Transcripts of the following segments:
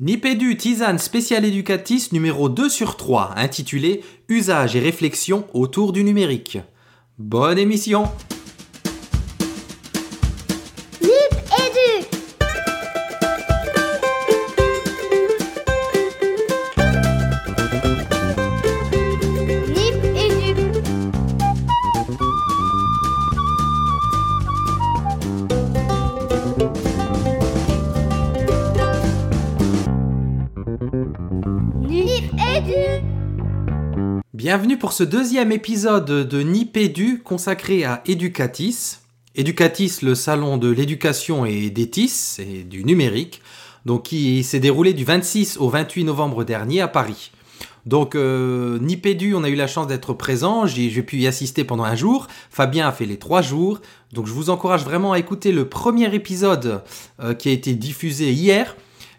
Nipédu Tisane spécial éducatis numéro 2 sur 3, intitulé Usage et réflexion autour du numérique. Bonne émission pour ce deuxième épisode de Nipédu consacré à Educatis. Educatis, le salon de l'éducation et des TIS et du numérique, donc qui s'est déroulé du 26 au 28 novembre dernier à Paris. Donc euh, Nipédu, on a eu la chance d'être présent, j'ai pu y assister pendant un jour, Fabien a fait les trois jours, donc je vous encourage vraiment à écouter le premier épisode euh, qui a été diffusé hier,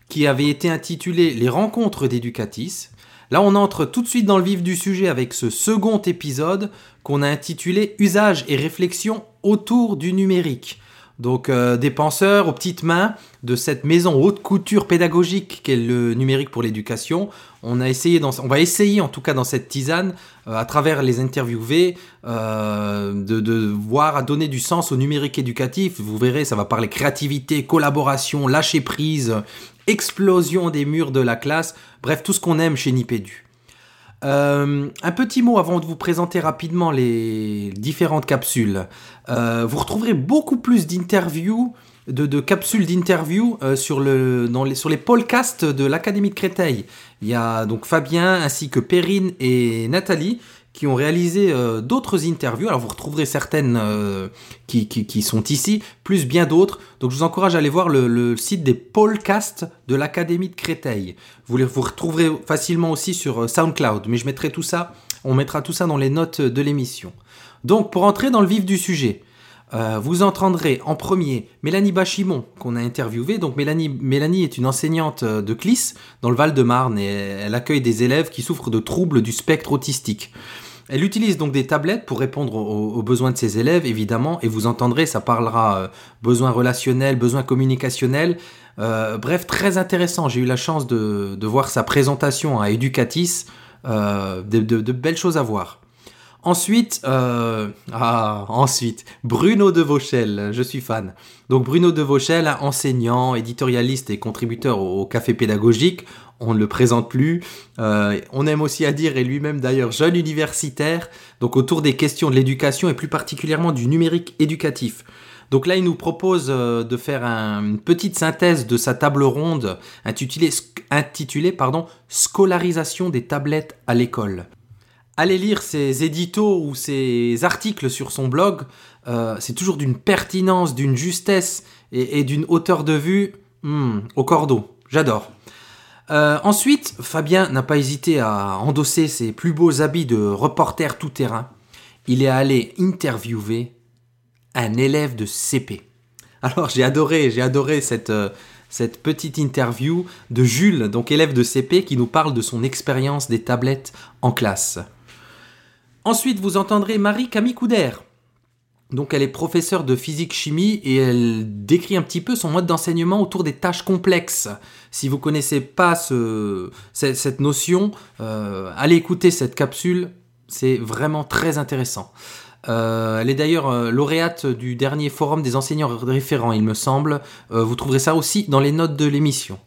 qui avait été intitulé Les rencontres d'Educatis. Là, on entre tout de suite dans le vif du sujet avec ce second épisode qu'on a intitulé Usage et réflexion autour du numérique. Donc, euh, des penseurs aux petites mains de cette maison haute couture pédagogique qu'est le numérique pour l'éducation. On a essayé, on va essayer en tout cas dans cette tisane, euh, à travers les interviewés, euh, de, de voir à donner du sens au numérique éducatif. Vous verrez, ça va parler créativité, collaboration, lâcher prise, explosion des murs de la classe, bref, tout ce qu'on aime chez Nipédu. Euh, un petit mot avant de vous présenter rapidement les différentes capsules. Euh, vous retrouverez beaucoup plus d'interviews, de, capsules d'interviews euh, sur, sur les podcasts de l'Académie de Créteil. Il y a donc Fabien ainsi que Perrine et Nathalie qui ont réalisé euh, d'autres interviews. Alors vous retrouverez certaines euh, qui, sont ici, plus bien d'autres. Donc je vous encourage à aller voir le, le site des podcasts de l'Académie de Créteil. Vous les vous retrouverez facilement aussi sur euh, SoundCloud, mais je mettrai tout ça, on mettra tout ça dans les notes de l'émission. Donc pour entrer dans le vif du sujet, euh, vous entendrez en premier Mélanie Bachimon qu'on a interviewé. Donc Mélanie, est une enseignante euh, de CLIS dans le Val-de-Marne et elle accueille des élèves qui souffrent de troubles du spectre autistique. Elle utilise donc des tablettes pour répondre aux, besoins de ses élèves, évidemment, et vous entendrez, ça parlera euh, besoins relationnels, besoins communicationnels. Bref, très intéressant. J'ai eu la chance de, voir sa présentation à Educatis. De belles choses à voir. Ensuite, euh, ah, ensuite, Bruno de Vauchel, je suis fan. Donc Bruno de Vauchel, enseignant, éditorialiste et contributeur au, Café Pédagogique, on ne le présente plus. Euh, on aime aussi à dire, et lui-même d'ailleurs, jeune universitaire, donc autour des questions de l'éducation et plus particulièrement du numérique éducatif. Donc là, il nous propose euh, de faire un- une petite synthèse de sa table ronde intitulée, intitulée pardon, Scolarisation des tablettes à l'école. Allez lire ses éditos ou ses articles sur son blog. euh, c'est toujours d'une pertinence, d'une justesse et, d'une hauteur de vue hmm, au cordeau. J'adore. Euh, ensuite, Fabien n'a pas hésité à endosser ses plus beaux habits de reporter tout-terrain. Il est allé interviewer un élève de CP. Alors j'ai adoré, j'ai adoré cette, euh, cette petite interview de Jules, donc élève de CP, qui nous parle de son expérience des tablettes en classe. Ensuite, vous entendrez Marie Camille Couder. Donc elle est professeure de physique-chimie et elle décrit un petit peu son mode d'enseignement autour des tâches complexes. Si vous connaissez pas ce, ce- cette notion, euh, allez écouter cette capsule, c'est vraiment très intéressant. Euh, elle est d'ailleurs euh, lauréate du dernier forum des enseignants référents, il me semble. Vous trouverez ça aussi dans les notes de l'émission.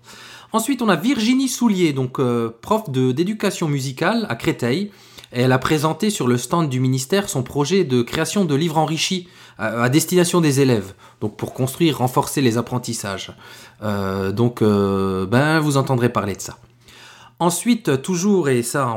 Ensuite, on a Virginie Soulier, donc prof d'éducation musicale à Créteil. Elle a présenté sur le stand du ministère son projet de création de livres enrichis à, destination des élèves, donc pour construire, renforcer les apprentissages. Euh, donc, euh, ben, vous entendrez parler de ça. Ensuite, toujours, et ça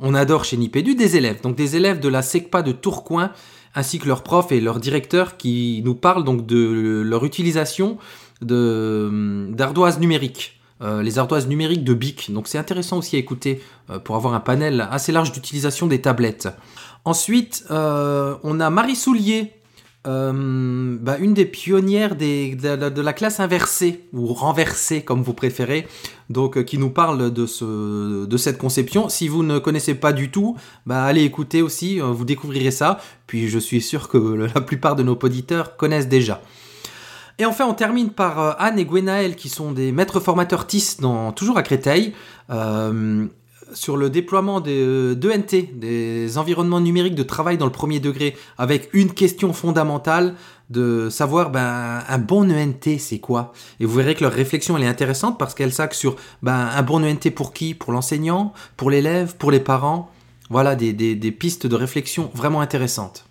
on, adore chez Nipédu, des élèves. Donc des élèves de la SECPA de Tourcoing, ainsi que leurs profs et leurs directeurs qui nous parlent donc de leur utilisation d'ardoises numériques. Euh, les ardoises numériques de BIC. Donc c'est intéressant aussi à écouter euh, pour avoir un panel assez large d'utilisation des tablettes. Ensuite, euh, on a Marie Soulier, bah, une des pionnières de, la- classe inversée, ou renversée comme vous préférez, donc qui nous parle de, ce, de cette conception. Si vous ne connaissez pas du tout, bah, allez écouter aussi, vous découvrirez ça. Puis je suis sûr que la plupart de nos auditeurs connaissent déjà. Et enfin, on termine par euh, Anne et Gwenaël, qui sont des maîtres formateurs TIS, dans, toujours à Créteil, euh, sur le déploiement des d'ENT, des environnements numériques de travail dans le premier degré, avec une question fondamentale de savoir ben, un bon ENT, c'est quoi? Et vous verrez que leur réflexion, elle est intéressante parce qu'elle s'axe sur ben, un bon ENT pour qui? Pour l'enseignant? Pour l'élève? Pour les parents? Voilà des pistes de réflexion vraiment intéressantes.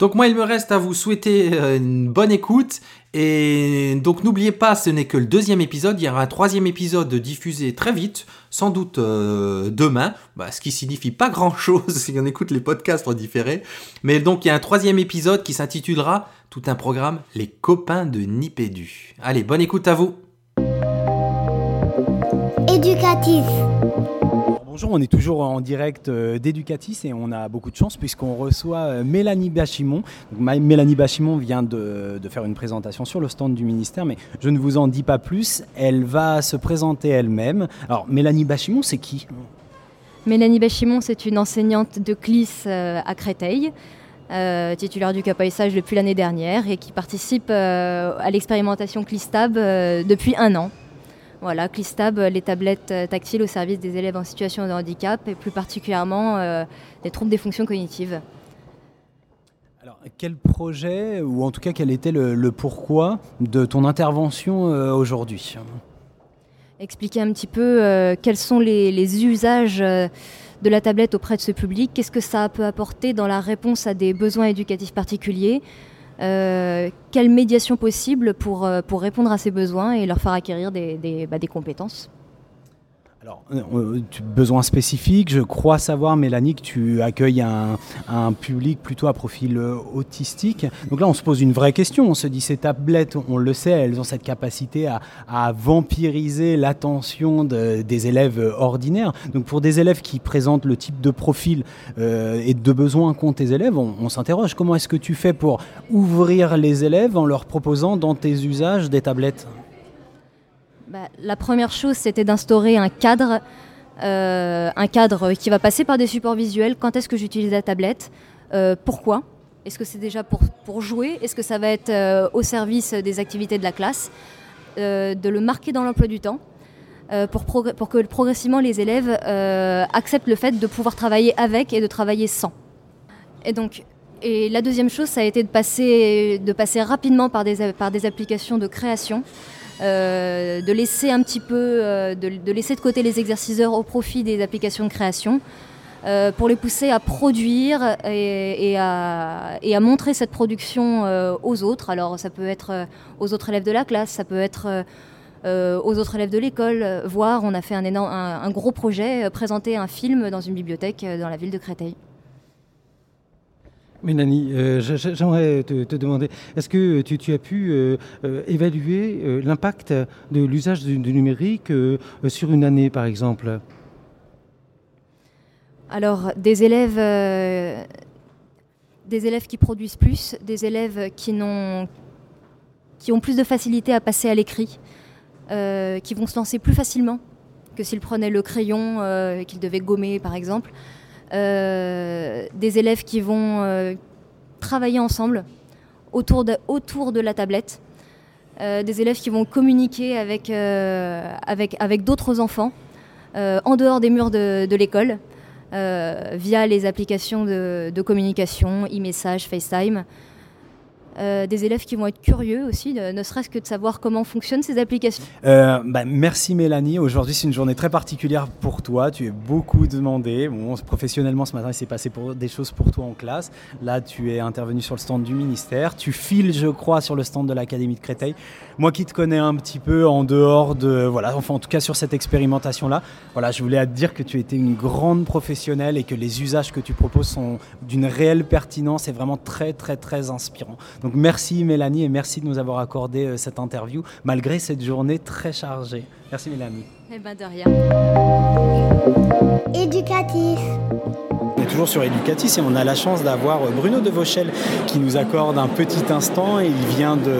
Donc moi, il me reste à vous souhaiter euh, une bonne écoute. Et donc n'oubliez pas, ce n'est que le deuxième épisode. Il y aura un troisième épisode diffusé très vite, sans doute euh, demain. Bah, ce qui signifie pas grand-chose si on écoute les podcasts en différé. Mais donc il y a un troisième épisode qui s'intitulera tout un programme Les copains de Nipédu. Allez, bonne écoute à vous. Éducatif. Bonjour, on est toujours en direct euh, d'Educatis et on a beaucoup de chance puisqu'on reçoit euh, Mélanie Bachimon. Mélanie Bachimon vient de, faire une présentation sur le stand du ministère, mais je ne vous en dis pas plus. Elle va se présenter elle-même. Alors, Mélanie Bachimon, c'est qui? Mélanie Bachimon, c'est une enseignante de CLIS euh, à Créteil, titulaire du capaïsage depuis l'année dernière et qui participe à l'expérimentation CLISTAB depuis un an. Voilà, CLISTAB, euh, les tablettes euh, tactiles au service des élèves en situation de handicap et plus particulièrement euh, des troubles des fonctions cognitives. Alors, quel projet, ou en tout cas quel était le, le pourquoi de ton intervention euh, aujourd'hui? Expliquer un petit peu euh, quels sont les, les usages euh, de la tablette auprès de ce public, qu'est-ce que ça peut apporter dans la réponse à des besoins éducatifs particuliers, euh, quelle médiation possible pour, euh, pour répondre à ces besoins et leur faire acquérir des, bah, des compétences. Alors, euh, tu besoin spécifique, je crois savoir, Mélanie, que tu accueilles un, public plutôt à profil euh, autistique. Donc là, on se pose une vraie question. On se dit, ces tablettes, on le sait, elles ont cette capacité à, vampiriser l'attention de- des élèves euh, ordinaires. Donc pour des élèves qui présentent le type de profil euh, et de besoins qu'ont tes élèves, on, on s'interroge, comment est-ce que tu fais pour ouvrir les élèves en leur proposant dans tes usages des tablettes? Bah, la première chose, c'était d'instaurer un cadre, euh, un cadre qui va passer par des supports visuels. Quand est-ce que j'utilise la tablette? Euh, Pourquoi? Est-ce que c'est déjà pour, jouer? Est-ce que ça va être euh, au service des activités de la classe? De le marquer dans l'emploi du temps pour, que progressivement les élèves acceptent le fait de pouvoir travailler avec et de travailler sans. Et donc, et la deuxième chose, ça a été de passer, de passer rapidement par des, par des applications de création euh, de laisser un petit peu, euh, de, laisser de côté les exerciceurs au profit des applications de création, euh, pour les pousser à produire et, à, montrer cette production aux autres. Alors ça peut être aux autres élèves de la classe, ça peut être aux autres élèves de l'école, voire on a fait un, énorme, un, gros projet, présenter un film dans une bibliothèque dans la ville de Créteil. Mélanie, euh, j'aimerais te, demander, est-ce que tu, as pu euh, euh, évaluer euh, l'impact de l'usage du, numérique sur une année, par exemple? Alors, des élèves, des élèves qui produisent plus, des élèves qui, n'ont, qui ont plus de facilité à passer à l'écrit, qui vont se lancer plus facilement que s'ils prenaient le crayon euh, qu'ils devaient gommer, par exemple. Euh, des élèves qui vont euh, travailler ensemble autour de, la tablette. Euh, des élèves qui vont communiquer avec, d'autres enfants en dehors des murs de, l'école via les applications de, de communication, e-message, FaceTime. Euh, des élèves qui vont être curieux aussi, ne serait-ce que de savoir comment fonctionnent ces applications. Euh, bah, merci Mélanie. Aujourd'hui, c'est une journée très particulière pour toi. Tu es beaucoup demandée. Bon, professionnellement, ce matin, il s'est passé des choses pour toi en classe. Là, tu es intervenu sur le stand du ministère. Tu files, je crois, sur le stand de l'Académie de Créteil. Moi qui te connais un petit peu en dehors de. Voilà, enfin, en tout cas, sur cette expérimentation-là, voilà, je voulais te dire que tu étais une grande professionnelle et que les usages que tu proposes sont d'une réelle pertinence et vraiment très, très, très inspirants. Merci Mélanie et merci de nous avoir accordé euh, cette interview malgré cette journée très chargée. Merci Mélanie. Eh ben de rien. Éducatif. Toujours sur Educatis et on a la chance d'avoir Bruno de Vauchel qui nous accorde un petit instant. Il vient, de,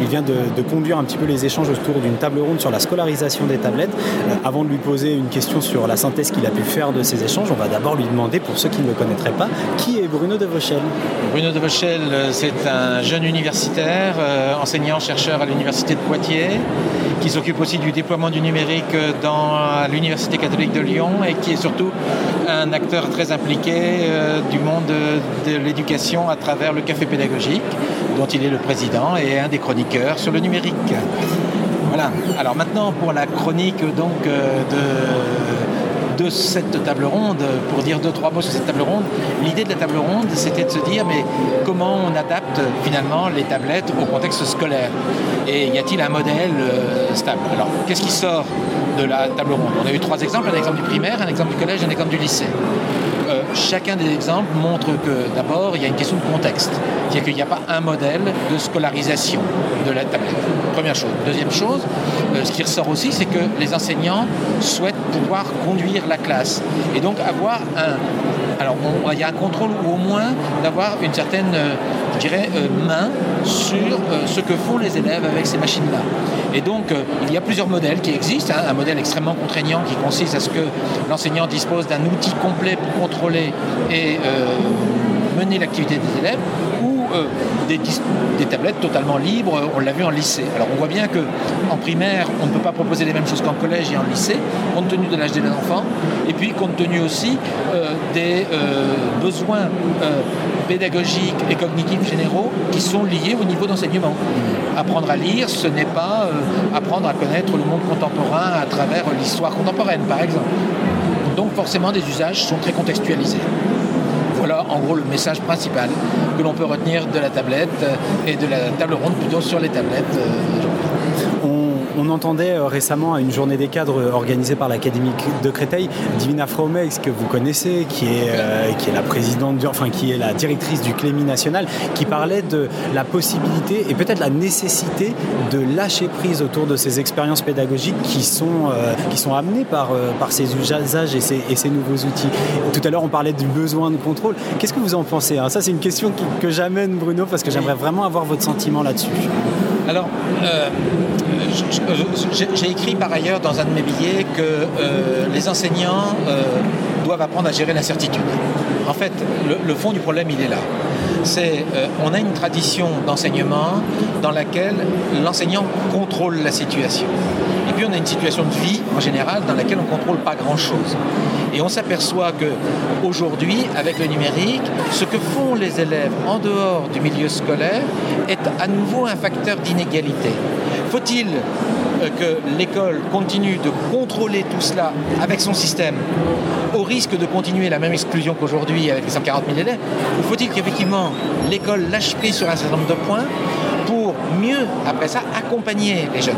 il vient de conduire un petit peu les échanges autour d'une table ronde sur la scolarisation des tablettes. Euh, avant de lui poser une question sur la synthèse qu'il a pu faire de ces échanges, on va d'abord lui demander, pour ceux qui ne le connaîtraient pas, qui est Bruno de Vauchel. Bruno de Vauchel, euh, c'est un jeune universitaire, euh, enseignant-chercheur à l'Université de Poitiers, qui s'occupe aussi du déploiement du numérique dans l'Université catholique de Lyon et qui est surtout un acteur très impliqué euh, du monde de, de l'éducation à travers le café pédagogique, dont il est le président et un des chroniqueurs sur le numérique. Voilà. Alors maintenant pour la chronique donc euh, de, de cette table ronde, pour dire deux trois mots sur cette table ronde, l'idée de la table ronde c'était de se dire mais comment on adapte finalement les tablettes au contexte scolaire? Et y a-t-il un modèle euh, stable? Alors qu'est-ce qui sort de la table ronde? On a eu trois exemples, un exemple du primaire, un exemple du collège, un exemple du lycée. Chacun des exemples montre que d'abord il y a une question de contexte, c'est-à-dire qu'il n'y a pas un modèle de scolarisation de la tablette. Première chose. Deuxième chose, euh, ce qui ressort aussi, c'est que les enseignants souhaitent pouvoir conduire la classe et donc avoir un, alors il y a un contrôle ou au moins d'avoir une certaine, euh, euh, main sur euh, ce que font les élèves avec ces machines-là. Et donc il y a plusieurs modèles qui existent, hein. un modèle extrêmement contraignant qui consiste à ce que l'enseignant dispose d'un outil complet pour contrôler et mener l'activité des élèves, des, dis- des tablettes totalement libres, euh, on l'a vu en lycée. Alors on voit bien que en primaire, on ne peut pas proposer les mêmes choses qu'en collège et en lycée, compte tenu de l'âge des enfants, et puis compte tenu aussi euh, des euh, besoins euh, pédagogiques et cognitifs généraux qui sont liés au niveau d'enseignement. Apprendre à lire, ce n'est pas euh, apprendre à connaître le monde contemporain à travers l'histoire contemporaine, par exemple. Donc forcément, des usages sont très contextualisés. Voilà en gros le message principal que l'on peut retenir de la tablette euh, et de la table ronde plutôt sur les tablettes. On, entendait euh, récemment à une journée des cadres organisée par l'Académie de Créteil, Divina Fromex, que vous connaissez, qui est, euh, qui est la présidente, du- enfin qui est la directrice du Clémy national, qui parlait de la possibilité et peut-être la nécessité de lâcher prise autour de ces expériences pédagogiques qui sont, euh, amenées par, ces usages et ces, nouveaux outils? Tout à l'heure, on parlait du besoin de contrôle. Qu'est-ce que vous en pensez hein? Ça, c'est une question que j'amène, Bruno, parce que j'aimerais vraiment avoir votre sentiment là-dessus. Alors, j'ai j'ai écrit par ailleurs dans un de mes billets que euh, les enseignants euh, doivent apprendre à gérer l'incertitude. En fait, le, le fond du problème, il est là. C'est, euh, on a une tradition d'enseignement dans laquelle l'enseignant contrôle la situation. Et puis on a une situation de vie en général dans laquelle on ne contrôle pas grand-chose. Et on s'aperçoit que aujourd'hui, avec le numérique, ce que font les élèves en dehors du milieu scolaire est à nouveau un facteur d'inégalité. Faut-il euh, que l'école continue de contrôler tout cela avec son système au risque de continuer la même exclusion qu'aujourd'hui avec les 140 000 élèves? Ou faut-il qu'effectivement l'école lâche prise sur un certain nombre de points pour mieux, après ça, accompagner les jeunes?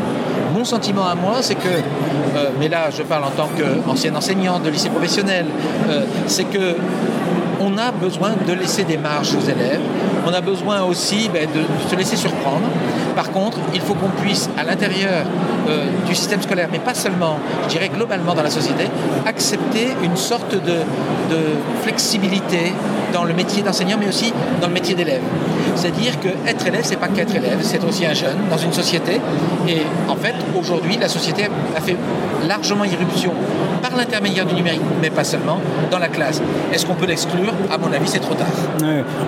Mon sentiment à moi, c'est que, euh, mais là je parle en tant qu'ancien enseignant de lycée professionnel, euh, c'est que on a besoin de laisser des marges aux élèves. On a besoin aussi ben, de se laisser surprendre. Par contre, il faut qu'on puisse, à l'intérieur euh, du système scolaire, mais pas seulement, je dirais globalement dans la société, accepter une sorte de, de flexibilité dans le métier d'enseignant, mais aussi dans le métier d'élève. C'est-à-dire que être élève, c'est pas qu'être élève, c'est aussi un jeune dans une société. Et en fait, aujourd'hui, la société a fait largement irruption par l'intermédiaire du numérique, mais pas seulement, dans la classe. Est-ce qu'on peut l'exclure? À mon avis, c'est trop tard.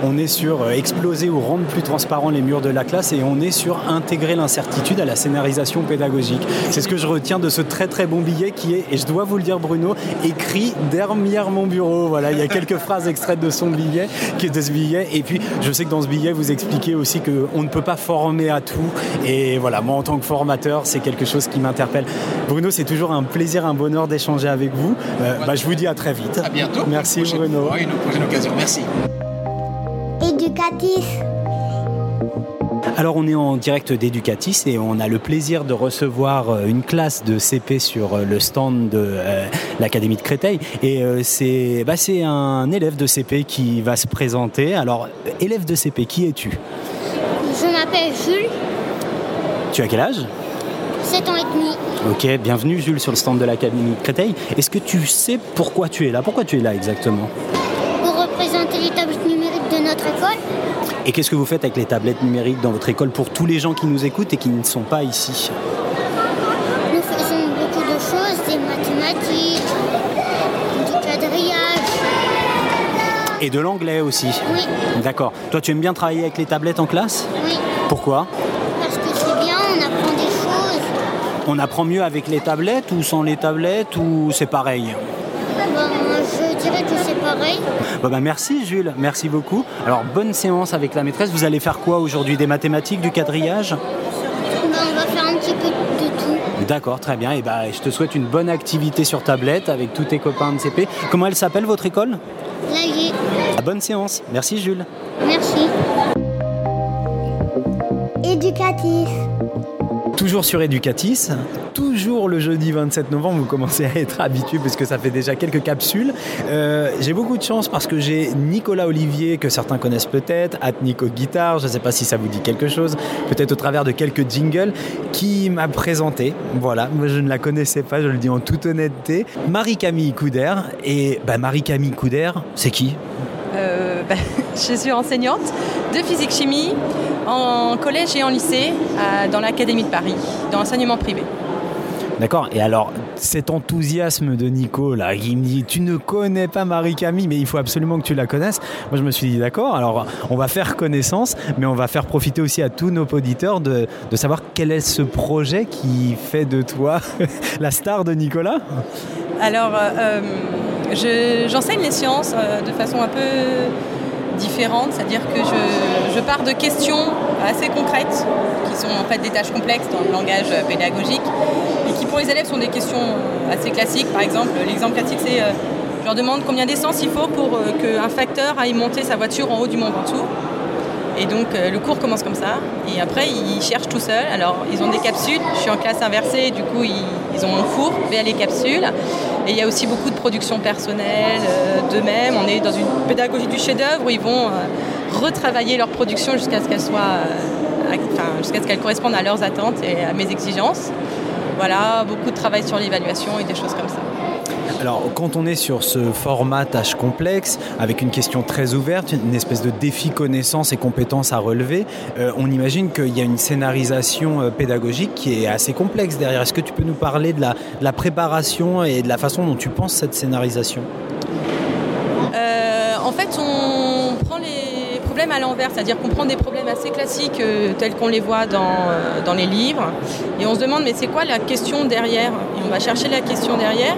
On est sur euh, exploser ou rendre plus transparents les murs de la classe et on est sur intégrer l'incertitude à la scénarisation pédagogique. C'est ce que je retiens de ce très très bon billet qui est, et je dois vous le dire Bruno, écrit derrière mon bureau. Voilà, il y a quelques phrases extraites de son billet, qui est de ce billet. Et puis, je sais que dans ce billet, vous expliquez aussi qu'on ne peut pas former à tout. Et voilà, moi en tant que formateur, c'est quelque chose qui m'interpelle. Bruno, c'est toujours un plaisir, un bonheur d'échanger avec vous. Euh, bah, je vous dis à très vite. À bientôt. Merci Bruno. fois, Une prochaine occasion. Merci. Éducatif. Alors on est en direct d'Educatis et on a le plaisir de recevoir euh, une classe de CP sur euh, le stand de euh, l'Académie de Créteil et euh, c'est bah, c'est un élève de CP qui va se présenter. Alors élève de CP, qui es-tu? Je m'appelle Jules, Tu as quel âge? 7 ans et demi. Ok, bienvenue Jules sur le stand de l'Académie de Créteil. Est-ce que tu sais pourquoi tu es là? Pourquoi tu es là exactement? Acheté les tablettes numériques de notre école. Et qu'est-ce que vous faites avec les tablettes numériques dans votre école pour tous les gens qui nous écoutent et qui ne sont pas ici Nous faisons beaucoup de choses, des mathématiques, du quadrillage. Et de l'anglais aussi Oui, D'accord. Toi, tu aimes bien travailler avec les tablettes en classe oui, Pourquoi parce que c'est bien, on apprend des choses. On apprend mieux avec les tablettes ou sans les tablettes ou c'est pareil Ben, je dirais que c'est pareil. Bon, bah, Merci Jules, merci beaucoup. Alors bonne séance avec la maîtresse. Vous allez faire quoi aujourd'hui? Des mathématiques, du quadrillage? On va faire un petit peu de tout. D'accord, très bien. Et bah, je te souhaite une bonne activité sur tablette avec tous tes copains de CP. Comment elle s'appelle votre école? L'allier. Ah, Bonne séance. Merci Jules. Merci. Éducatif. Toujours sur Educatis, toujours le jeudi 27 novembre, vous commencez à être habitué parce que ça fait déjà quelques capsules. Euh, j'ai beaucoup de chance parce que j'ai Nicolas Olivier, que certains connaissent peut-être, at Nico Guitare, je ne sais pas si ça vous dit quelque chose, peut-être au travers de quelques jingles, qui m'a présenté. Voilà, moi je ne la connaissais pas, je le dis en toute honnêteté. Marie-Camille Couder. Et bah, Marie-Camille Couder, c'est qui? Euh, ben, je suis enseignante de physique-chimie en collège et en lycée à- dans l'Académie de Paris, dans l'enseignement privé. D'accord. Et alors, cet enthousiasme de Nico, là, il me dit Tu ne connais pas Marie-Camille, mais il faut absolument que tu la connaisses. Moi, je me suis dit D'accord, alors on va faire connaissance, mais on va faire profiter aussi à tous nos auditeurs de, de savoir quel est ce projet qui fait de toi la star de Nicolas. Alors, euh, je- j'enseigne les sciences euh, de façon un peu différente, c'est-à-dire que je, je pars de questions assez concrètes, qui sont en fait des tâches complexes dans le langage pédagogique, et qui pour les élèves sont des questions assez classiques. Par exemple, l'exemple classique c'est euh, je leur demande combien d'essence il faut pour euh, qu'un facteur aille monter sa voiture en haut du Mont Ventoux. Et donc euh, le cours commence comme ça. Et après, ils cherchent tout seuls. Alors, ils ont des capsules. Je suis en classe inversée, du coup, ils, ont mon cours via les capsules. Et il y a aussi beaucoup de production personnelle euh, d'eux-mêmes. On est dans une pédagogie du chef-d'œuvre où ils vont euh, retravailler leur production jusqu'à ce qu'elle soit, euh, jusqu'à ce qu'elle corresponde à leurs attentes et à mes exigences. Voilà, beaucoup de travail sur l'évaluation et des choses comme ça. Alors, quand on est sur ce format tâche complexe, avec une question très ouverte, une espèce de défi connaissances et compétences à relever, euh, on imagine qu'il y a une scénarisation euh, pédagogique qui est assez complexe derrière. Est-ce que tu peux nous parler de la, préparation et de la façon dont tu penses cette scénarisation? Euh, en fait, on prend les problèmes à l'envers, c'est-à-dire qu'on prend des problèmes assez classiques tels qu'on les voit dans, dans les livres, et on se demande mais c'est quoi la question derrière? Et on va chercher la question derrière.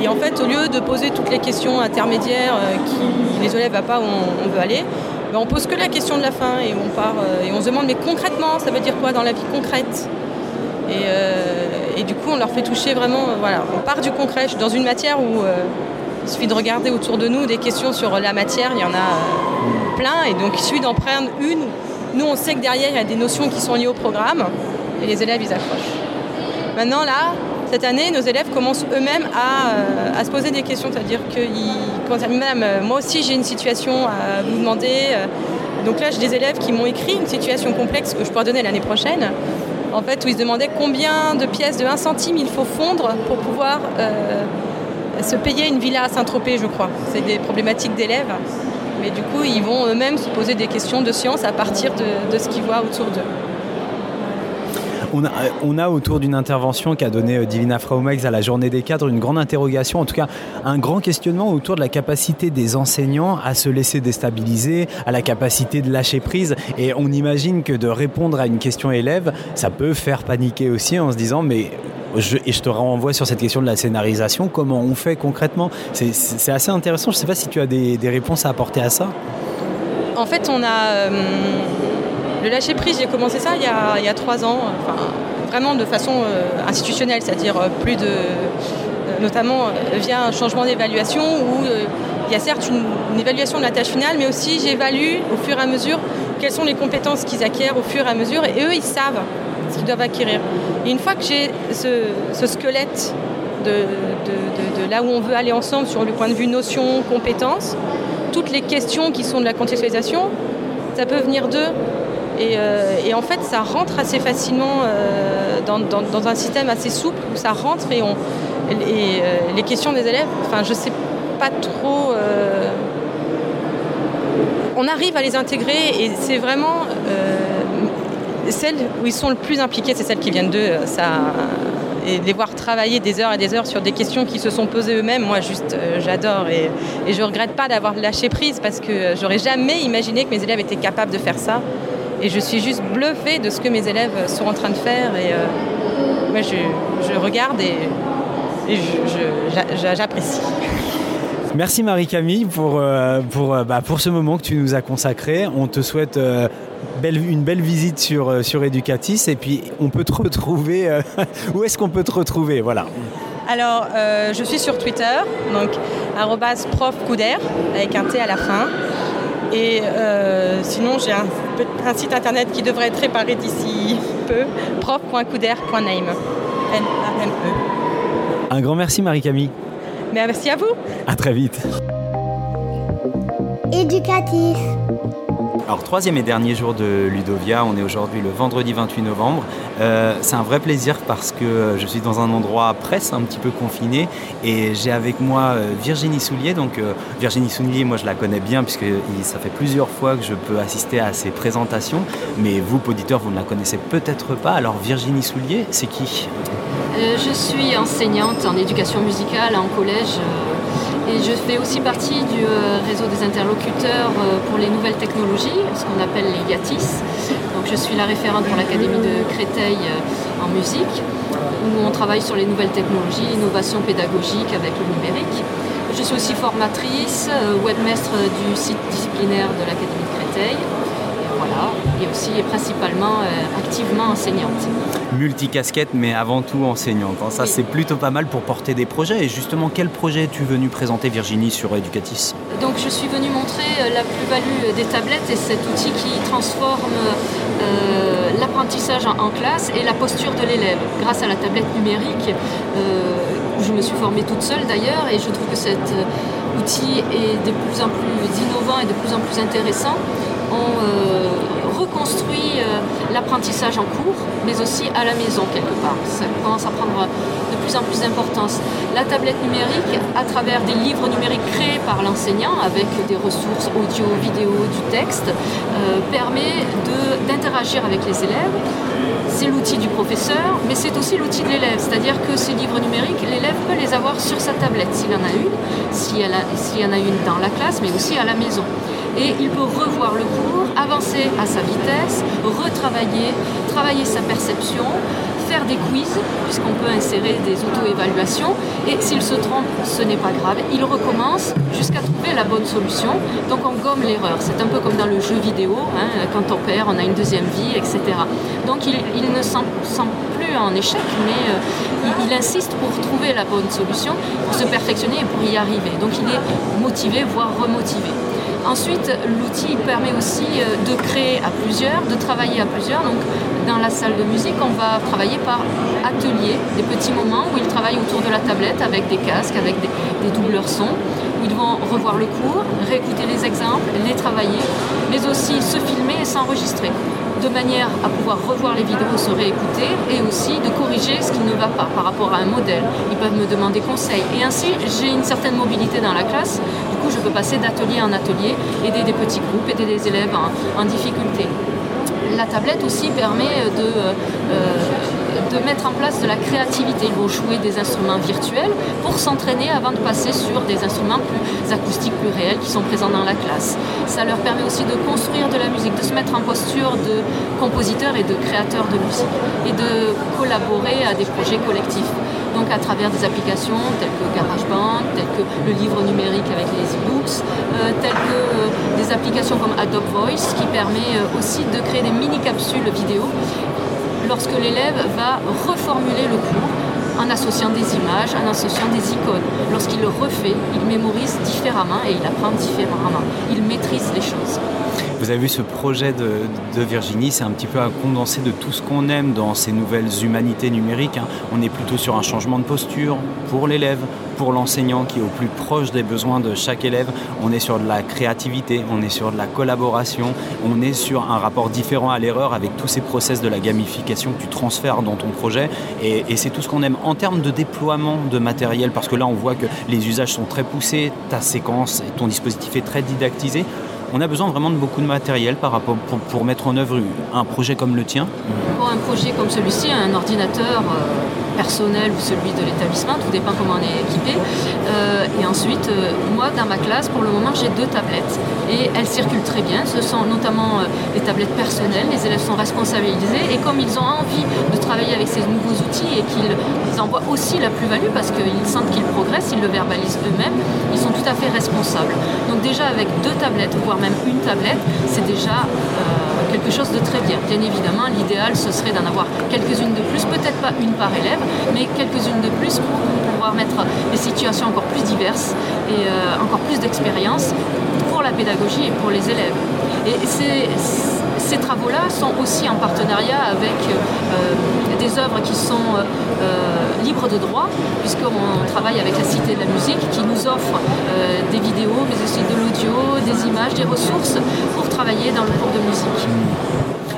Et en fait, au lieu de poser toutes les questions intermédiaires euh, qui les élèves va pas où on, veut aller, ben, on pose que la question de la fin et on part euh, et on se demande mais concrètement, ça veut dire quoi dans la vie concrète? Et, euh, et du coup, on leur fait toucher vraiment. voilà, on part du concret. Je suis dans une matière où il suffit de regarder autour de nous des questions sur la matière. Il y en a plein, et donc il suffit d'en prendre une. Nous, on sait que derrière, il y a des notions qui sont liées au programme, et les élèves, ils accrochent. Maintenant, là, cette année, nos élèves commencent eux-mêmes à, euh, se poser des questions, c'est-à-dire qu'ils commencent Madame, euh, moi aussi, j'ai une situation à vous demander. euh, donc là, j'ai des élèves qui m'ont écrit une situation complexe que je pourrais donner l'année prochaine en fait, où ils se demandaient combien de pièces de 1 centime il faut fondre pour pouvoir se payer une villa à Saint-Tropez, je crois. C'est des problématiques d'élèves. Mais du coup, ils vont eux-mêmes se poser des questions de science à partir de ce qu'ils voient autour d'eux. On a, autour d'une intervention qu'a donnée euh, Divina Fraumex à la journée des cadres une grande interrogation, en tout cas un grand questionnement autour de la capacité des enseignants à se laisser déstabiliser, à la capacité de lâcher prise. Et on imagine que de répondre à une question élève, ça peut faire paniquer aussi en se disant mais je, te renvoie sur cette question de la scénarisation, comment on fait concrètement? C'est- assez intéressant, je ne sais pas si tu as des, des réponses à apporter à ça. En fait, on a euh, le lâcher prise. J'ai commencé ça il y a, trois ans, enfin, vraiment de façon euh, institutionnelle, c'est-à-dire euh, plus de, euh, notamment via un changement d'évaluation où il y a certes une, évaluation de la tâche finale, mais aussi j'évalue au fur et à mesure quelles sont les compétences qu'ils acquièrent au fur et à mesure, et eux, ils savent ce qu'ils doivent acquérir. Et une fois que j'ai ce, squelette de là où on veut aller ensemble sur le point de vue notion, compétences, toutes les questions qui sont de la contextualisation, ça peut venir d'eux. Et, euh, et en fait, ça rentre assez facilement euh, dans, un système assez souple où ça rentre et, euh, les questions des élèves, enfin, je sais pas trop. on arrive à les intégrer et c'est vraiment celles où ils sont le plus impliqués, c'est celles qui viennent d'eux. Ça, et les voir travailler des heures et des heures sur des questions qui se sont posées eux-mêmes, moi juste j'adore et, et je regrette pas d'avoir lâché prise parce que j'aurais jamais imaginé que mes élèves étaient capables de faire ça et je suis juste bluffée de ce que mes élèves sont en train de faire et moi je, je, regarde et, et j'apprécie. Merci Marie-Camille pour, euh, pour, bah, pour ce moment que tu nous as consacré. On te souhaite euh, belle, une belle visite sur, euh, sur Educatis et puis on peut te retrouver. Euh, où est-ce qu'on peut te retrouver? Voilà. Alors, euh, je suis sur Twitter, donc profcouder avec un T à la fin. Et euh, sinon, j'ai un, un, site internet qui devrait être réparé d'ici peu, prof.couder.name. N-A-M-E. Un grand merci Marie-Camille. Merci à vous. À très vite. Éducatif. Alors troisième et dernier jour de Ludovia, on est aujourd'hui le vendredi 28 novembre. Euh, c'est un vrai plaisir parce que je suis dans un endroit presse un petit peu confiné et j'ai avec moi euh, Virginie Soulier. Donc euh, Virginie Soulier, moi je la connais bien puisque ça fait plusieurs fois que je peux assister à ses présentations. Mais vous, auditeurs, vous ne la connaissez peut-être pas. Alors Virginie Soulier, c'est qui? Je suis enseignante en éducation musicale en collège et je fais aussi partie du euh, réseau des interlocuteurs euh, pour les nouvelles technologies, ce qu'on appelle les YATIS. Donc je suis la référente pour l'Académie de Créteil euh, en musique, où on travaille sur les nouvelles technologies, innovation pédagogique avec le numérique. Je suis aussi formatrice, webmestre du site disciplinaire de l'Académie de Créteil voilà, et aussi et principalement euh, activement enseignante. Multicasquette, mais avant tout enseignante. Hein. Ça, oui. c'est plutôt pas mal pour porter des projets. Et justement, quel projet es-tu venu présenter, Virginie, sur Educatis? Donc, je suis venue montrer euh, la plus-value des tablettes et cet outil qui transforme euh, l'apprentissage en, en, classe et la posture de l'élève grâce à la tablette numérique. Euh, où je me suis formée toute seule d'ailleurs, et je trouve que cet euh, outil est de plus en plus innovant et de plus en plus intéressant on euh, reconstruit euh, l'apprentissage en cours, mais aussi à la maison quelque part. Ça commence à prendre de plus en plus d'importance. La tablette numérique, à travers des livres numériques créés par l'enseignant, avec des ressources audio, vidéo, du texte, euh, permet d'interagir avec les élèves. C'est l'outil du professeur, mais c'est aussi l'outil de l'élève. C'est-à-dire que ces livres numériques, l'élève peut les avoir sur sa tablette s'il en a une, s'il y en a une dans la classe, mais aussi à la maison et il peut revoir le cours, avancer à sa vitesse, retravailler, travailler sa perception, faire des quiz, puisqu'on peut insérer des auto-évaluations, et s'il se trompe, ce n'est pas grave, il recommence jusqu'à trouver la bonne solution. Donc on gomme l'erreur. C'est un peu comme dans le jeu vidéo, hein, quand on perd, on a une deuxième vie, etc. Donc il, ne sent, plus en échec, mais euh, il, il, insiste pour trouver la bonne solution, pour se perfectionner et pour y arriver. Donc il est motivé, voire remotivé. Ensuite, l'outil permet aussi euh, de créer à plusieurs, de travailler à plusieurs. Donc, dans la salle de musique, on va travailler par ateliers, des petits moments où ils travaillent autour de la tablette avec des casques, avec des, des doubleurs sons, où ils vont revoir le cours, réécouter les exemples, les travailler, mais aussi se filmer et s'enregistrer de manière à pouvoir revoir les vidéos, se réécouter et aussi de corriger ce qui ne va pas par rapport à un modèle. Ils peuvent me demander conseil. Et ainsi, j'ai une certaine mobilité dans la classe. Du coup, je peux passer d'atelier en atelier, aider des petits groupes, aider des élèves en, difficulté. La tablette aussi permet de, euh, de mettre en place de la créativité. Ils vont jouer des instruments virtuels pour s'entraîner avant de passer sur des instruments plus acoustiques, plus réels qui sont présents dans la classe. Ça leur permet aussi de construire de la musique, de se mettre en posture de compositeur et de créateur de musique et de collaborer à des projets collectifs. Donc à travers des applications telles que GarageBand, telles que le livre numérique avec les e-books, euh, telles que euh, des applications comme Adobe Voice qui permet euh, aussi de créer des mini-capsules vidéo lorsque l'élève va reformuler le cours en associant des images, en associant des icônes. Lorsqu'il le refait, il mémorise différemment et il apprend différemment. Il maîtrise les choses. Vous avez vu ce projet de, Virginie, c'est un petit peu un condensé de tout ce qu'on aime dans ces nouvelles humanités numériques. Hein. On est plutôt sur un changement de posture pour l'élève, pour l'enseignant qui est au plus proche des besoins de chaque élève. On est sur de la créativité, on est sur de la collaboration, on est sur un rapport différent à l'erreur avec tous ces process de la gamification que tu transfères dans ton projet. Et, et c'est tout ce qu'on aime en termes de déploiement de matériel, parce que là on voit que les usages sont très poussés, ta séquence et ton dispositif est très didactisé on a besoin vraiment de beaucoup de matériel par rapport, pour, pour mettre en œuvre un projet comme le tien. Pour un projet comme celui-ci, un ordinateur euh, personnel ou celui de l'établissement, tout dépend comment on est équipé. Euh, et ensuite, euh, moi, dans ma classe, pour le moment, j'ai deux tablettes et elles circulent très bien. Ce sont notamment les tablettes personnelles. Les élèves sont responsabilisés et comme ils ont envie de travailler avec ces nouveaux outils et qu'ils en voient aussi la plus-value parce qu'ils sentent qu'ils progressent, ils le verbalisent eux-mêmes, ils sont tout à fait responsables. Donc déjà avec deux tablettes, voire même une tablette, c'est déjà euh, quelque chose de très bien. Bien évidemment, l'idéal ce serait d'en avoir quelques-unes de plus, peut-être pas une par élève, mais quelques-unes de plus pour pouvoir mettre des situations encore plus diverses et euh, encore plus d'expérience la pédagogie et pour les élèves. Et ces travaux-là sont aussi en partenariat avec euh, des œuvres qui sont euh, libres de droit, puisqu'on travaille avec la Cité de la musique qui nous offre euh, des vidéos, mais aussi de l'audio, des images, des ressources pour travailler dans le cours de musique.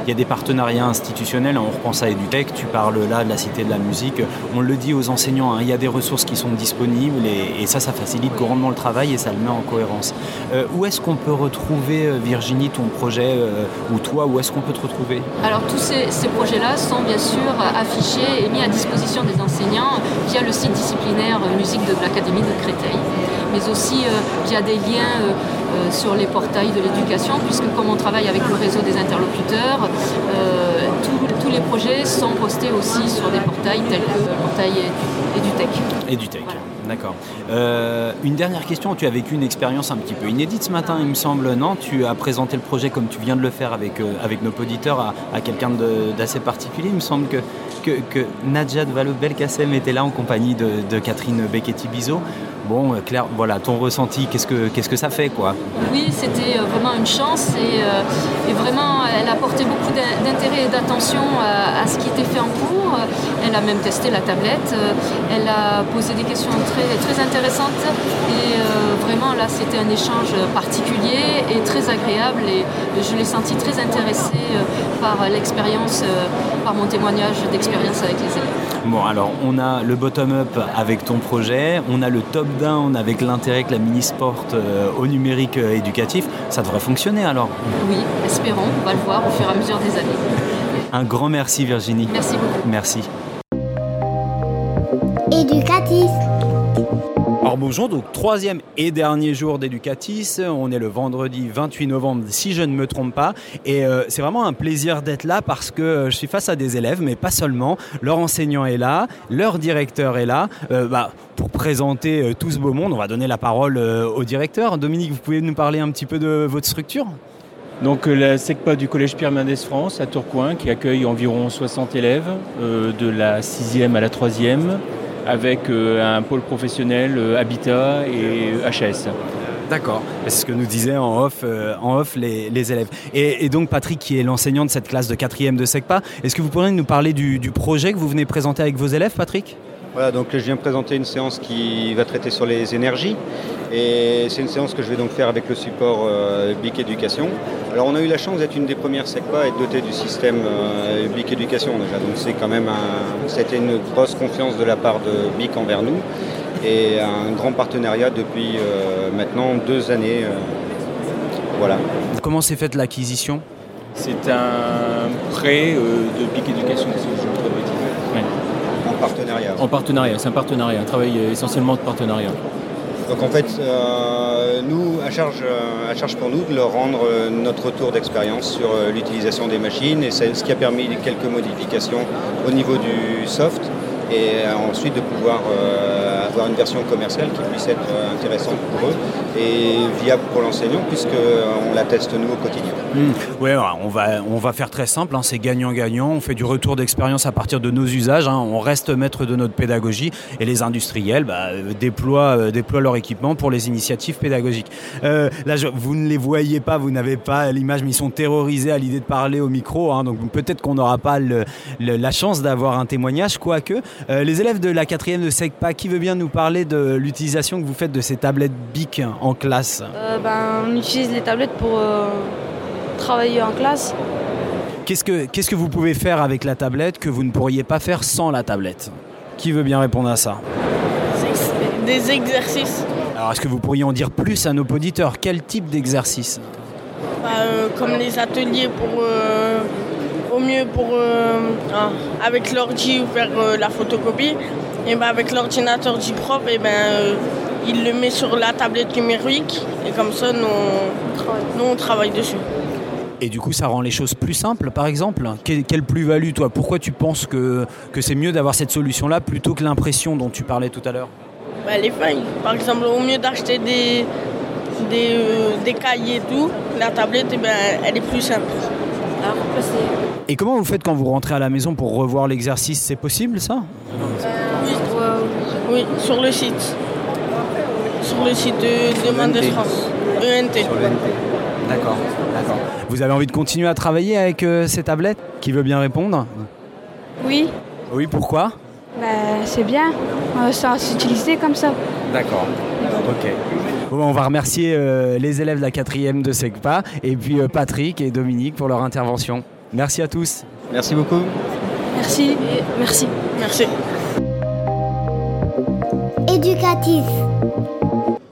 Il y a des partenariats institutionnels, on repense à EduTech, tu parles là de la Cité de la musique, on le dit aux enseignants, hein, il y a des ressources qui sont disponibles et, ça, ça facilite grandement le travail et ça le met en cohérence. Euh, où est-ce qu'on peut retrouver, euh, Virginie, ton projet, euh, ou toi, où est-ce qu'on peut te retrouver? Alors tous ces, projets-là sont bien sûr affichés et mis à disposition des enseignants via le site disciplinaire musique de l'Académie de Créteil, mais aussi via des liens euh, sur les portails de l'éducation, puisque comme on travaille avec le réseau des interlocuteurs, euh, tous les projets sont postés aussi sur des portails tels que le portail EduTech. EduTech. D'accord. Euh, une dernière question, tu as vécu une expérience un petit peu inédite ce matin, il me semble, non? Tu as présenté le projet comme tu viens de le faire avec, avec nos auditeurs à, quelqu'un d'assez particulier. Il me semble que, que, que Nadjad Vallaud-Belkacem était là en compagnie de, de Catherine Becchetti-Bizot. Bon, euh, Claire, voilà, ton ressenti, qu'est-ce que, qu'est-ce que ça fait quoi Oui, c'était euh, vraiment une chance et, euh, vraiment, elle a porté beaucoup d'intérêt et d'attention à, ce qui était fait en cours. Elle a même testé la tablette, elle a posé des questions très, très intéressantes et vraiment là, c'était un échange particulier et très agréable et je l'ai senti très intéressée par l'expérience, par mon témoignage d'expérience avec les élèves. Bon, alors on a le bottom-up avec ton projet, on a le top-down avec l'intérêt que la mini porte euh, au numérique euh, éducatif. Ça devrait fonctionner alors Oui, espérons, on va le voir au fur et à mesure des années. Un grand merci Virginie. Merci beaucoup. Merci. Bonjour, donc troisième et dernier jour d'Educatis. On est le vendredi 28 novembre, si je ne me trompe pas. Et euh, c'est vraiment un plaisir d'être là parce que je suis face à des élèves, mais pas seulement. Leur enseignant est là, leur directeur est là. Euh, bah, pour présenter euh, tout ce beau monde, on va donner la parole au directeur. Dominique, vous pouvez nous parler un petit peu de votre structure? Donc la SECPA du Collège Pierre Mendès France à Tourcoing qui accueille environ 60 élèves de la 6e à la 3e avec euh, un pôle professionnel euh, Habitat et HS. D'accord, c'est ce que nous disaient en off, euh, les, élèves. Et, donc Patrick, qui est l'enseignant de cette classe de 4e de SECPA, est-ce que vous pourriez nous parler du projet que vous venez présenter avec vos élèves, Patrick? Voilà, donc je viens présenter une séance qui va traiter sur les énergies. Et c'est une séance que je vais donc faire avec le support euh, BIC Éducation. Alors on a eu la chance d'être une des premières SECPA à être dotée du système euh, BIC Éducation déjà. Donc c'est quand même un, c'était une grosse confiance de la part de BIC envers nous et un grand partenariat depuis euh, maintenant deux années. voilà. Comment s'est faite l'acquisition? C'est un prêt de BIC Éducation, si je partenariat. En partenariat, c'est un partenariat, un travail essentiellement de partenariat. Donc en fait, euh, nous, à charge, euh, à charge pour nous de leur rendre euh, notre retour d'expérience sur l'utilisation des machines et c'est ce qui a permis quelques modifications au niveau du soft et ensuite de pouvoir avoir une version commerciale qui puisse être intéressante pour eux et viable pour l'enseignant puisqu'on la teste nous au quotidien. Hmm. Oui, on va, on va faire très simple, hein, c'est gagnant-gagnant, on fait du retour d'expérience à partir de nos usages, hein. on reste maître de notre pédagogie et les industriels bah, déploient, euh, déploient, leur équipement pour les initiatives pédagogiques. Euh, là, vous ne les voyez pas, vous n'avez pas l'image, mais ils sont terrorisés à l'idée de parler au micro, hein. donc peut-être qu'on n'aura pas la chance d'avoir un témoignage, quoique. Euh, les élèves de la quatrième de SECPA, qui veut bien nous parler de l'utilisation que vous faites de ces tablettes BIC en classe ben, On utilise les tablettes pour travailler en classe. Qu'est-ce que, qu'est-ce que vous pouvez faire avec la tablette que vous ne pourriez pas faire sans la tablette? Qui veut bien répondre à ça? Des exercices. Alors est-ce que vous pourriez en dire plus à nos auditeurs? Quel type d'exercice? Bah, euh, Comme les ateliers pour euh, mieux pour euh, ah, avec l'ordi faire euh, la photocopie. Et ben avec l'ordinateur du prof, et ben euh, il le met sur la tablette numérique et comme ça nous, on- nous on travaille dessus. Et du coup, ça rend les choses plus simples, par exemple Quelle, quelle plus-value, toi? Pourquoi tu penses que, que c'est mieux d'avoir cette solution-là plutôt que l'impression dont tu parlais tout à l'heure? Bah, les feuilles, par exemple, au mieux d'acheter des, des, des cahiers et tout, la tablette, eh ben, elle est plus simple. Et comment vous faites quand vous rentrez à la maison pour revoir l'exercice? C'est possible, ça? Oui, oui, sur le site. Sur le site de Demande de ENT. France. ENT. D'accord, d'accord. Vous avez envie de continuer à travailler avec euh, ces tablettes? Qui veut bien répondre? Oui, Oui, pourquoi? Bah, c'est bien. Ça s'utiliser comme ça. D'accord. Ok. Bon, on va remercier euh, les élèves de la quatrième de SECPA et puis euh, Patrick et Dominique pour leur intervention. Merci à tous. Merci beaucoup. Merci. Merci. Merci. Éducatif.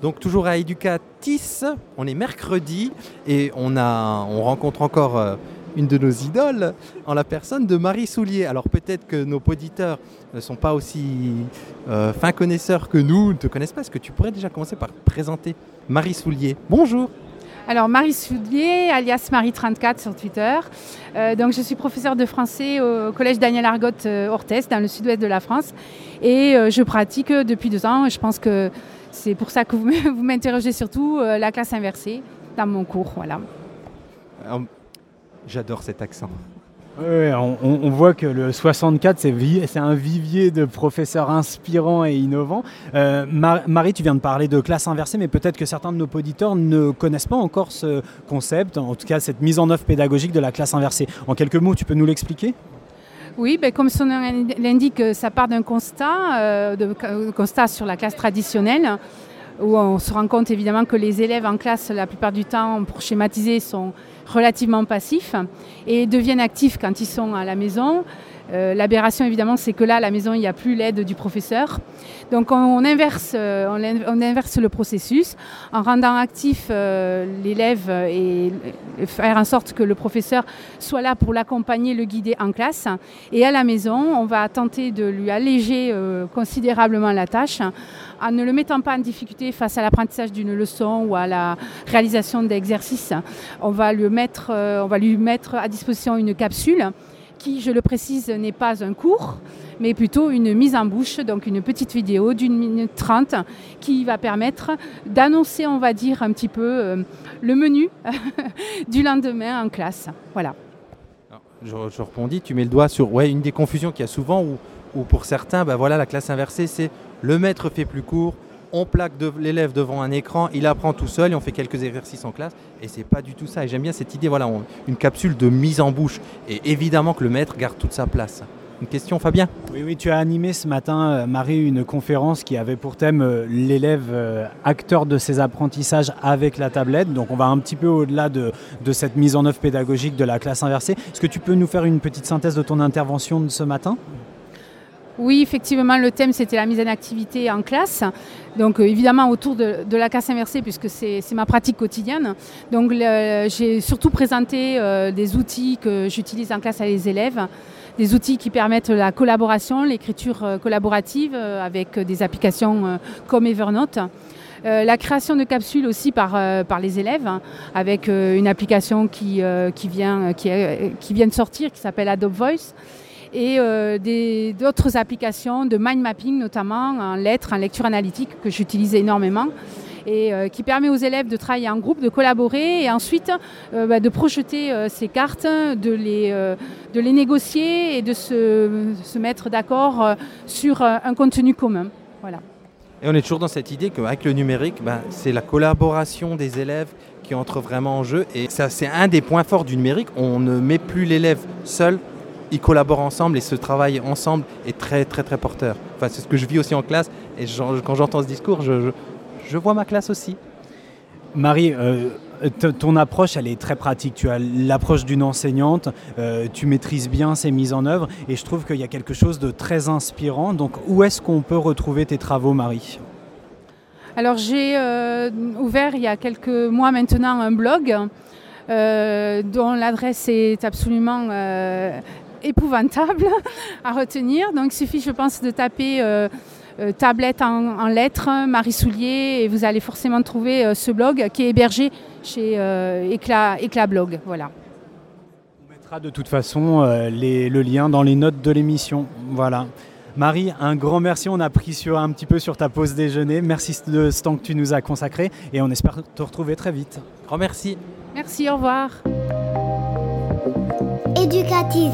Donc toujours à Educatis, on est mercredi et on, a, on rencontre encore euh, une de nos idoles en la personne de Marie Soulier. Alors peut-être que nos auditeurs ne sont pas aussi euh, fins connaisseurs que nous, ne te connaissent pas. Est-ce que tu pourrais déjà commencer par présenter Marie Soulier? Bonjour Alors Marie Soulier, alias Marie34 sur Twitter. Euh, donc je suis professeure de français au collège Daniel Argot euh, Orthez dans le sud-ouest de la France et euh, je pratique depuis deux ans. Je pense que c'est pour ça que vous m'interrogez surtout euh, la classe inversée dans mon cours. Voilà. Euh, J'adore cet accent. Ouais, on, voit que le 64, c'est un vivier de professeurs inspirants et innovants. Euh, Mar- Marie, tu viens de parler de classe inversée, mais peut-être que certains de nos auditeurs ne connaissent pas encore ce concept, en tout cas cette mise en œuvre pédagogique de la classe inversée. En quelques mots, tu peux nous l'expliquer? Oui, ben, comme son nom l'indique, ça part d'un constat, euh, de, de constat sur la classe traditionnelle, où on se rend compte évidemment que les élèves en classe, la plupart du temps, pour schématiser, sont relativement passifs et deviennent actifs quand ils sont à la maison. Euh, L'aberration, évidemment, c'est que là, à la maison, il n'y a plus l'aide du professeur. Donc, on, inverse, euh, inverse le processus en rendant actif euh, l'élève et faire en sorte que le professeur soit là pour l'accompagner, le guider en classe. Et à la maison, on va tenter de lui alléger considérablement la tâche en ne le mettant pas en difficulté face à l'apprentissage d'une leçon ou à la réalisation d'exercices. On on va lui mettre à disposition une capsule qui, je le précise, n'est pas un cours, mais plutôt une mise en bouche, donc une petite vidéo d'une minute trente qui va permettre d'annoncer, on va dire, un petit peu euh, le menu du lendemain en classe. Voilà. Je, je rebondis, tu mets le doigt sur ouais, une des confusions qu'il y a souvent où, où pour certains, bah voilà, la classe inversée, c'est le maître fait plus court, on plaque l'élève devant un écran, il apprend tout seul et on fait quelques exercices en classe. Et c'est pas du tout ça. Et j'aime bien cette idée, voilà, une capsule de mise en bouche. Et évidemment que le maître garde toute sa place. Une question, Fabien? Oui, oui, tu as animé ce matin, euh, Marie, une conférence qui avait pour thème euh, l'élève euh, acteur de ses apprentissages avec la tablette. Donc on va un petit peu au-delà de, de cette mise en œuvre pédagogique de la classe inversée. Est-ce que tu peux nous faire une petite synthèse de ton intervention de ce matin? Oui, effectivement, le thème, c'était la mise en activité en classe. Donc, euh, évidemment, autour de, la classe inversée, puisque c'est ma pratique quotidienne. Donc, j'ai surtout présenté euh, des outils que j'utilise en classe avec les élèves. Des outils qui permettent la collaboration, l'écriture euh, collaborative avec des applications comme Evernote. La création de capsules aussi par, les élèves, avec une application qui vient de sortir, qui s'appelle Adobe Voice et euh, d'autres applications de mind mapping, notamment en lettres, en lecture analytique, que j'utilise énormément et euh, qui permet aux élèves de travailler en groupe, de collaborer et ensuite euh, bah, de projeter ces cartes, de les, de les négocier et de se, se mettre d'accord sur un contenu commun. Voilà. Et on est toujours dans cette idée qu'avec le numérique, ben, c'est la collaboration des élèves qui entre vraiment en jeu. Et ça, c'est un des points forts du numérique. On ne met plus l'élève seul, ils collaborent ensemble et ce travail ensemble est très, très, très porteur. Enfin, c'est ce que je vis aussi en classe. Et quand j'entends ce discours, je, je- je vois ma classe aussi. Marie, euh, ton approche, elle est très pratique. Tu as l'approche d'une enseignante, euh, tu maîtrises bien ces mises en œuvre, et je trouve qu'il y a quelque chose de très inspirant. Donc, où est-ce qu'on peut retrouver tes travaux, Marie? Alors j'ai euh, ouvert il y a quelques mois maintenant un blog euh, dont l'adresse est absolument euh, épouvantable à retenir. Donc il suffit, je pense, de taper euh, euh, tablette en, en lettres, Marie Soulier, et vous allez forcément trouver euh, ce blog qui est hébergé chez euh, Éclat, Éclat Blog. Voilà. On mettra de toute façon euh, les- le lien dans les notes de l'émission. Voilà. Marie, un grand merci. On a pris sur, un petit peu sur ta pause déjeuner. Merci de ce temps que tu nous as consacré et on espère te retrouver très vite. Grand merci. Merci, au revoir. Éducatif.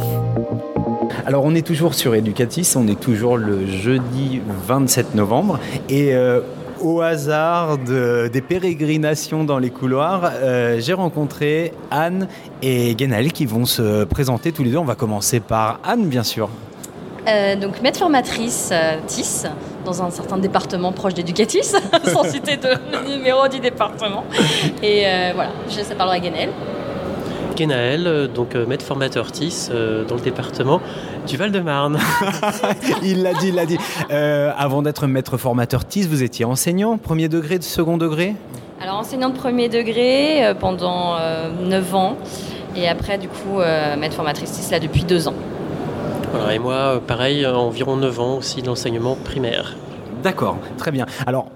Alors on est toujours sur Educatis, on est toujours le jeudi 27 novembre et euh, au hasard de- des pérégrinations dans les couloirs, euh, j'ai rencontré Anne et Guénal qui vont se présenter tous les deux. On va commencer par Anne bien sûr. Euh, donc maître formatrice euh, TIS dans un certain département proche d'Educatis, sans citer de- le numéro du département. Et euh, voilà, je laisse la parole à Guénel. Kenaël, euh, donc euh, maître formateur TIS euh, dans le département du Val-de-Marne. il l'a dit, il l'a dit. Euh, avant d'être maître formateur TIS, vous étiez enseignant, premier degré, second degré? Alors enseignant de premier degré euh, pendant euh, 9 ans. Et après, du coup, euh, maître formatrice TIS là depuis 2 ans. Voilà, et moi, pareil, environ 9 ans aussi de l'enseignement primaire. D'accord, très bien. Alors,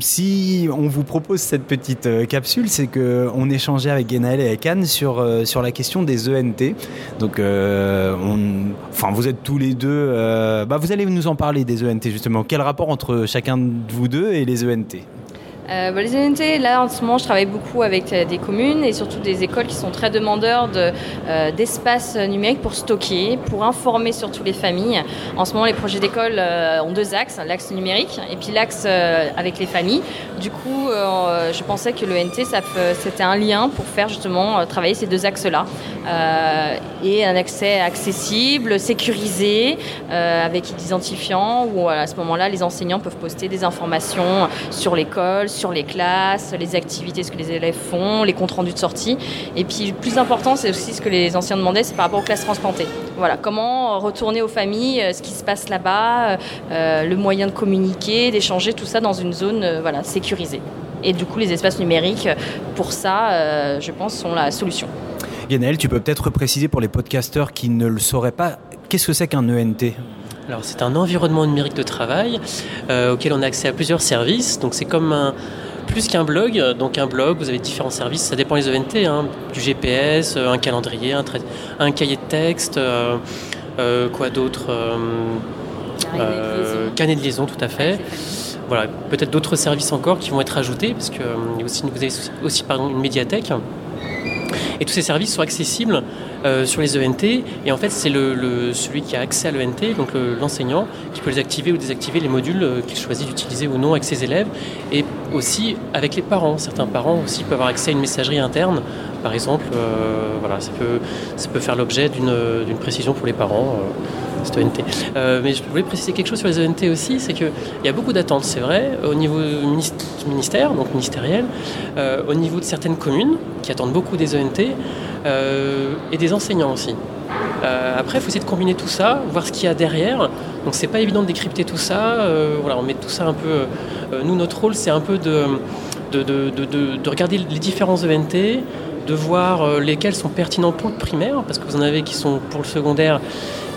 si on vous propose cette petite euh, capsule, c'est que on échangeait avec Guénaël et avec Anne sur, euh, la question des ENT. Donc, euh, vous êtes tous les deux. bah, vous allez nous en parler des ENT justement. Quel rapport entre chacun de vous deux et les ENT Euh, bah, les ENT, là en ce moment, je travaille beaucoup avec euh, des communes et surtout des écoles qui sont très demandeurs de, euh, d'espace numérique pour stocker, pour informer surtout les familles. En ce moment, les projets d'école ont deux axes, l'axe numérique et puis l'axe avec les familles. Du coup, je pensais que l'ENT, c'était un lien pour faire justement travailler ces deux axes-là. Et un accès accessible, sécurisé, avec des identifiants où à ce moment-là, les enseignants peuvent poster des informations sur l'école, sur les classes, les activités, ce que les élèves font, les comptes rendus de sortie. Et puis, le plus important, c'est aussi ce que les enseignants demandaient, c'est par rapport aux classes transplantées. Voilà, comment retourner aux familles, euh, ce qui se passe là-bas, euh, le moyen de communiquer, d'échanger, tout ça dans une zone euh, voilà, sécurisée. Et du coup, les espaces numériques, pour ça, euh, je pense, sont la solution. Guénaël, tu peux peut-être préciser pour les podcasteurs qui ne le sauraient pas, qu'est-ce que c'est qu'un ENT Alors, c'est un environnement numérique de travail euh, auquel on a accès à plusieurs services. Donc, c'est comme un. Plus qu'un blog, donc un blog, vous avez différents services, ça dépend des ENT, hein, du GPS, euh, un calendrier, un, cahier de texte, euh, euh, quoi d'autre euh, Carnet de liaison, tout à fait. Voilà, peut-être d'autres services encore qui vont être ajoutés, parce que vous avez aussi pardon, une médiathèque. Et tous ces services sont accessibles euh, sur les ENT. Et en fait, c'est celui qui a accès à l'ENT, donc le- l'enseignant, qui peut les activer ou désactiver les modules euh, qu'il choisit d'utiliser ou non avec ses élèves. Et aussi avec les parents. Certains parents aussi peuvent avoir accès à une messagerie interne. Par exemple, euh, voilà, ça peut, faire l'objet d'une précision pour les parents. euh, Euh, mais je voulais préciser quelque chose sur les ENT aussi, c'est qu'il y a beaucoup d'attentes, c'est vrai, au niveau ministère, donc ministériel, euh, au niveau de certaines communes qui attendent beaucoup des ENT euh, et des enseignants aussi. Après, il faut essayer de combiner tout ça, voir ce qu'il y a derrière. Donc, c'est pas évident de décrypter tout ça. Voilà, on met tout ça un peu. nous, notre rôle, c'est un peu de, de, de- de- de- de regarder les différents ENT, de voir lesquels sont pertinents pour le primaire, parce que vous en avez qui sont pour le secondaire.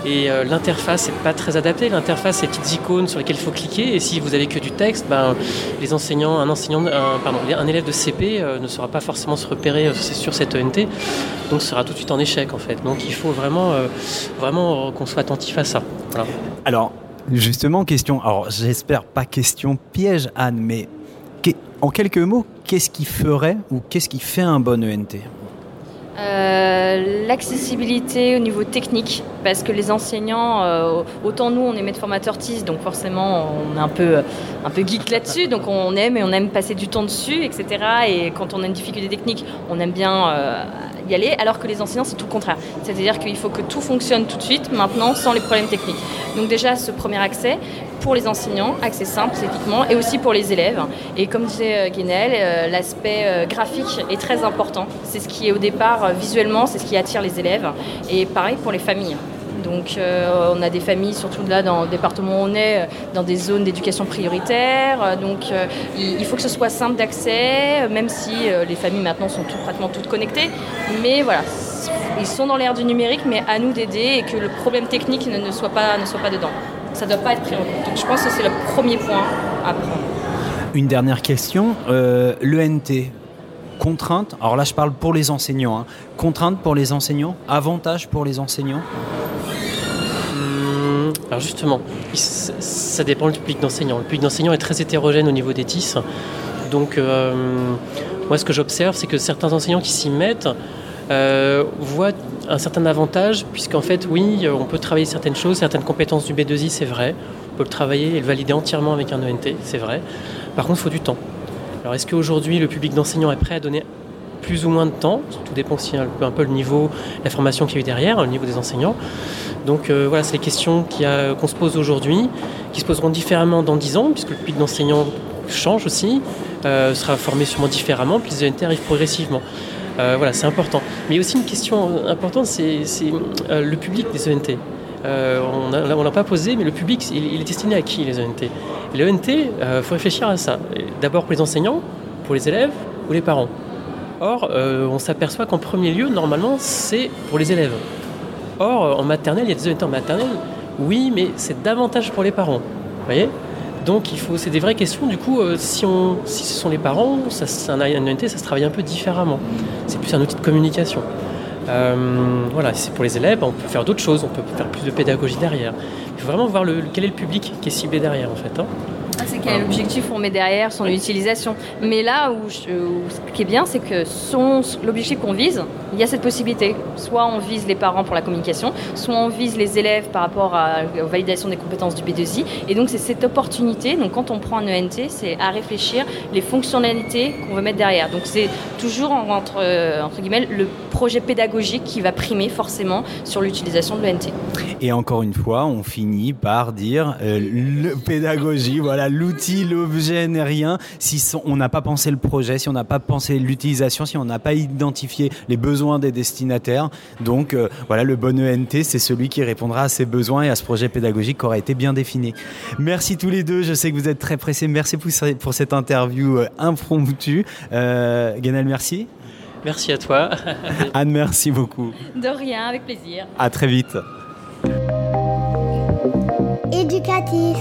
Et euh, l'interface n'est pas très adaptée. L'interface, c'est petites icônes sur lesquelles il faut cliquer. Et si vous avez que du texte, ben, les enseignants, un enseignant, pardon, un élève de CP euh, ne saura pas forcément se repérer euh, sur cette ENT, donc sera tout de suite en échec en fait. Donc il faut vraiment, vraiment qu'on soit attentif à ça. Alors, justement, question. Alors, j'espère pas question piège, Anne, mais en quelques mots, qu'est-ce qui ferait ou qu'est-ce qui fait un bon ENT Euh, L'accessibilité au niveau technique, parce que les enseignants, euh, autant nous on est maître formateur TIS, donc forcément on est un peu, un peu geek là-dessus, donc on aime et on aime passer du temps dessus, etc. Et quand on a une difficulté technique, on aime bien euh, y aller, alors que les enseignants c'est tout le contraire. C'est-à-dire qu'il faut que tout fonctionne tout de suite, maintenant, sans les problèmes techniques. Donc déjà ce premier accès, pour les enseignants, accès simple typiquement, et aussi pour les élèves. Et comme disait euh, Guénel, euh, l'aspect euh, graphique est très important. C'est ce qui est au départ visuellement, c'est ce qui attire les élèves. Et pareil pour les familles. Donc on a des familles, surtout là dans le département où on est, dans des zones d'éducation prioritaire. Donc il, faut que ce soit simple d'accès, même si les familles maintenant sont pratiquement toutes connectées. Mais voilà, ils sont dans l'ère du numérique, mais à nous d'aider et que le problème technique ne, soit, pas, ne soit pas dedans. Ça ne doit pas être pris en compte. Donc je pense que c'est le premier point à prendre. Une dernière question. Euh, L'ENT, contrainte, alors là je parle pour les enseignants, hein. contrainte pour les enseignants, avantage pour les enseignants hum, alors justement, ça dépend du public d'enseignants. Le public d'enseignants est très hétérogène au niveau des TIS. Donc euh, moi ce que j'observe, c'est que certains enseignants qui s'y mettent euh, voient un certain avantage, puisqu'en fait, oui, on peut travailler certaines choses, certaines compétences du B2I, c'est vrai. On peut le travailler et le valider entièrement avec un ENT, c'est vrai. Par contre, il faut du temps. Alors, est-ce qu'aujourd'hui, le public d'enseignants est prêt à donner plus ou moins de temps? Tout dépend aussi un peu, un peu le niveau, la formation qu'il y a eu derrière, le niveau des enseignants. Donc euh, voilà, c'est les questions qu'on se pose aujourd'hui, qui se poseront différemment dans 10 ans, puisque le public d'enseignants change aussi, euh, sera formé sûrement différemment, puis les ENT arrivent progressivement. Euh, voilà, c'est important. Mais aussi une question importante, c'est euh, le public des ENT. Euh, on ne l'a pas posé, mais le public, il, est destiné à qui les ENT Les ENT, il faut réfléchir à ça. D'abord pour les enseignants, pour les élèves ou les parents. Or, on s'aperçoit qu'en premier lieu, normalement, c'est pour les élèves. Or, en maternelle, il y a des ENT en maternelle, oui, mais c'est davantage pour les parents. Vous voyez? Donc il faut, c'est des vraies questions. Du coup, euh, si, on, si ce sont les parents, ça, un, un ça se travaille un peu différemment. C'est plus un outil de communication. Euh, voilà, c'est pour les élèves, on peut faire d'autres choses, on peut faire plus de pédagogie derrière. Il faut vraiment voir le, quel est le public qui est ciblé derrière en fait. Hein. Ah, c'est quel objectif on met derrière son utilisation. Mais là où, ce qui est bien, c'est que l'objectif qu'on vise, il y a cette possibilité. Soit on vise les parents pour la communication, soit on vise les élèves par rapport à la validation des compétences du B2I. Et donc c'est cette opportunité. Donc quand on prend un ENT, c'est à réfléchir les fonctionnalités qu'on veut mettre derrière. Donc c'est toujours entre, euh, entre guillemets le projet pédagogique qui va primer forcément sur l'utilisation de l'ENT. Et encore une fois, on finit par dire euh, le pédagogie, voilà l'outil, l'objet n'est rien. Si on n'a pas pensé le projet, si on n'a pas pensé l'utilisation, si on n'a pas identifié les besoins des destinataires. Donc euh, voilà, le bon ENT, c'est celui qui répondra à ces besoins et à ce projet pédagogique qui aura été bien défini. Merci tous les deux, je sais que vous êtes très pressés. Merci pour, cette interview euh, impromptue. Euh, merci. Merci à toi. Anne, merci beaucoup. De rien, avec plaisir. À très vite. Éducatif.